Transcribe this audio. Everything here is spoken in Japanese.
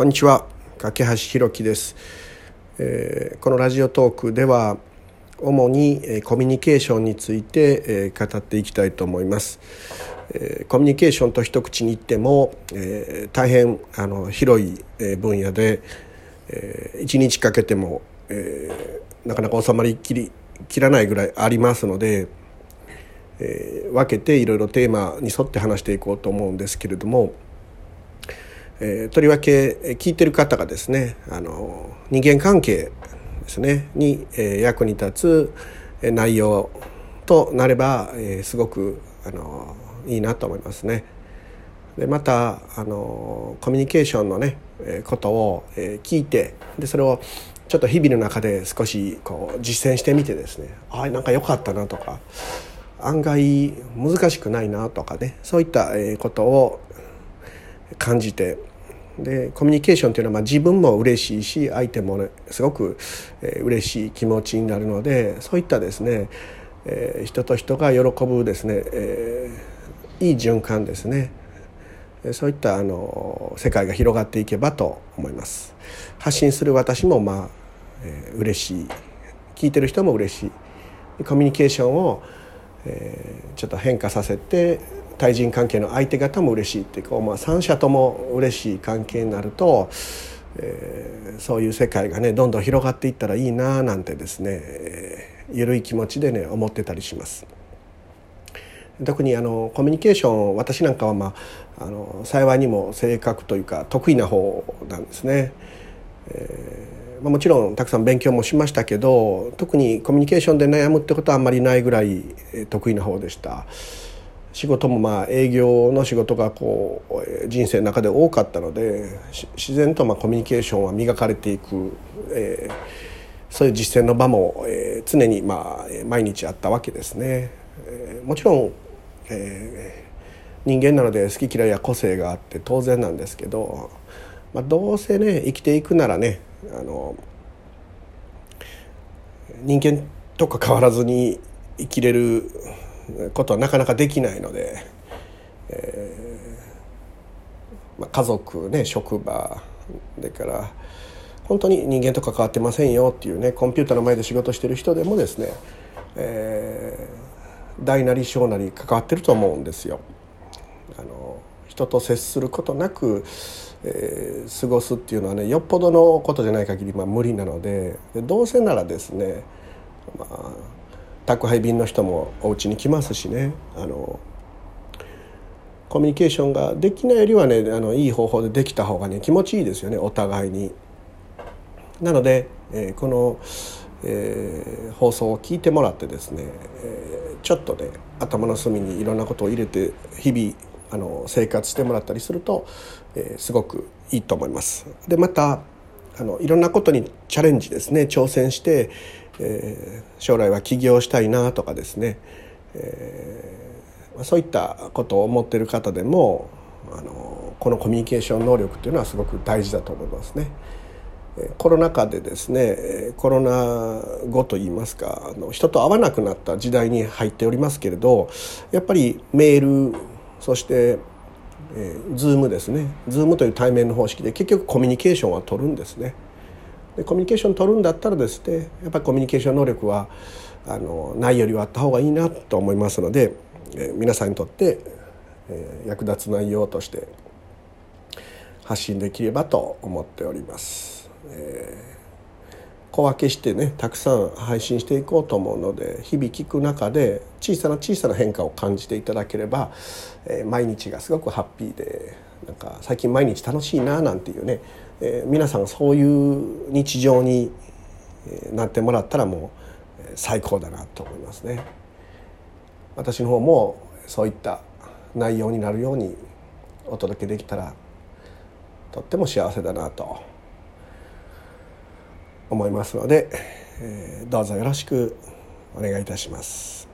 こんにちは。架橋弘樹です、えー、このラジオトークでは主に、えー、コミュニケーションについて、えー、語っていきたいと思います、えー、コミュニケーションと一口に言っても、えー、大変あの広い、えー、分野で、えー、1日かけても、えー、なかなか収まりきりきらないぐらいありますので、えー、分けていろいろテーマに沿って話していこうと思うんですけれども、えー、とりわけ聞いてる方がですねあの人間関係ですねに、えー、役に立つ内容となれば、えー、すごくあのいいなと思いますね。でまたあのコミュニケーションのねえことを、え、聞いてでそれをちょっと日々の中で少しこう実践してみてですねあなんか良かったなとか案外難しくないなとかねそういったことを感じてでコミュニケーションというのはまあ自分も嬉しいし相手も、ね、すごく、えー、嬉しい気持ちになるのでそういったですね、えー、人と人が喜ぶですね、えー、いい循環ですね。そういったあの世界が広がっていけばと思います。発信する私もまあえー、嬉しい。聞いてる人も嬉しい。コミュニケーションを、えー、ちょっと変化させて対人関係の相手方も嬉しいっていうか、まあ、三者とも嬉しい関係になると、えー、そういう世界がねどんどん広がっていったらいいななんてですね、えー、緩い気持ちでね思ってたりします。特にあのコミュニケーション私なんかは、まあ、あの幸いにも性格というか得意な方なんですね。えーまあ、もちろんたくさん勉強もしましたけど特にコミュニケーションで悩むってことはあんまりないぐらい得意な方でした仕事もまあ営業の仕事がこう人生の中で多かったので自然とまあコミュニケーションは磨かれていく、えー、そういう実践の場も、えー、常にまあ毎日あったわけですね、えー、もちろん、えー、人間なので好き嫌いや個性があって当然なんですけど、まあ、どうせね生きていくならねあの人間とか変わらずに生きれることはなかなかできないので、えーまあ、家族ね職場でから本当に人間と関わってませんよっていうねコンピューターの前で仕事してる人でもですね、えー、大なり小なり関わってると思うんですよ。あの人と接することなくえー、過ごすっていうのはねよっぽどのことじゃない限りまあ無理なのででどうせならですね、まあ、宅配便の人もお家に来ますしねあのコミュニケーションができないよりはねあのいい方法でできた方がね気持ちいいですよねお互いに。なので、えー、この、えー、放送を聞いてもらってですね、えー、ちょっとね頭の隅にいろんなことを入れて日々あの生活してもらったりすると、え、すごくいいと思います。でまたあのいろんなことにチャレンジですね挑戦して、えー、将来は起業したいなとかですね、えー、そういったことを思ってる方でもあのこのコミュニケーション能力っていうのはすごく大事だと思いますね。コロナ禍でですねコロナ後といいますかあの人と会わなくなった時代に入っておりますけれどやっぱりメールそして、えー、Zoom ですね Zoom という対面の方式で結局コミュニケーションは取るんですね。でコミュニケーション取るんだったらですねやっぱりコミュニケーション能力はあのないよりはあった方がいいなと思いますので、えー、皆さんにとって、えー、役立つ内容として発信できればと思っております。えー小分けしてねたくさん配信していこうと思うので日々聞く中で小さな小さな変化を感じていただければ、えー、毎日がすごくハッピーでなんか最近毎日楽しいななんていうね、えー、皆さんそういう日常になってもらったらもう最高だなと思いますね。私の方もそういった内容になるようにお届けできたらとっても幸せだなと思いますので、えー、どうぞよろしくお願いいたします。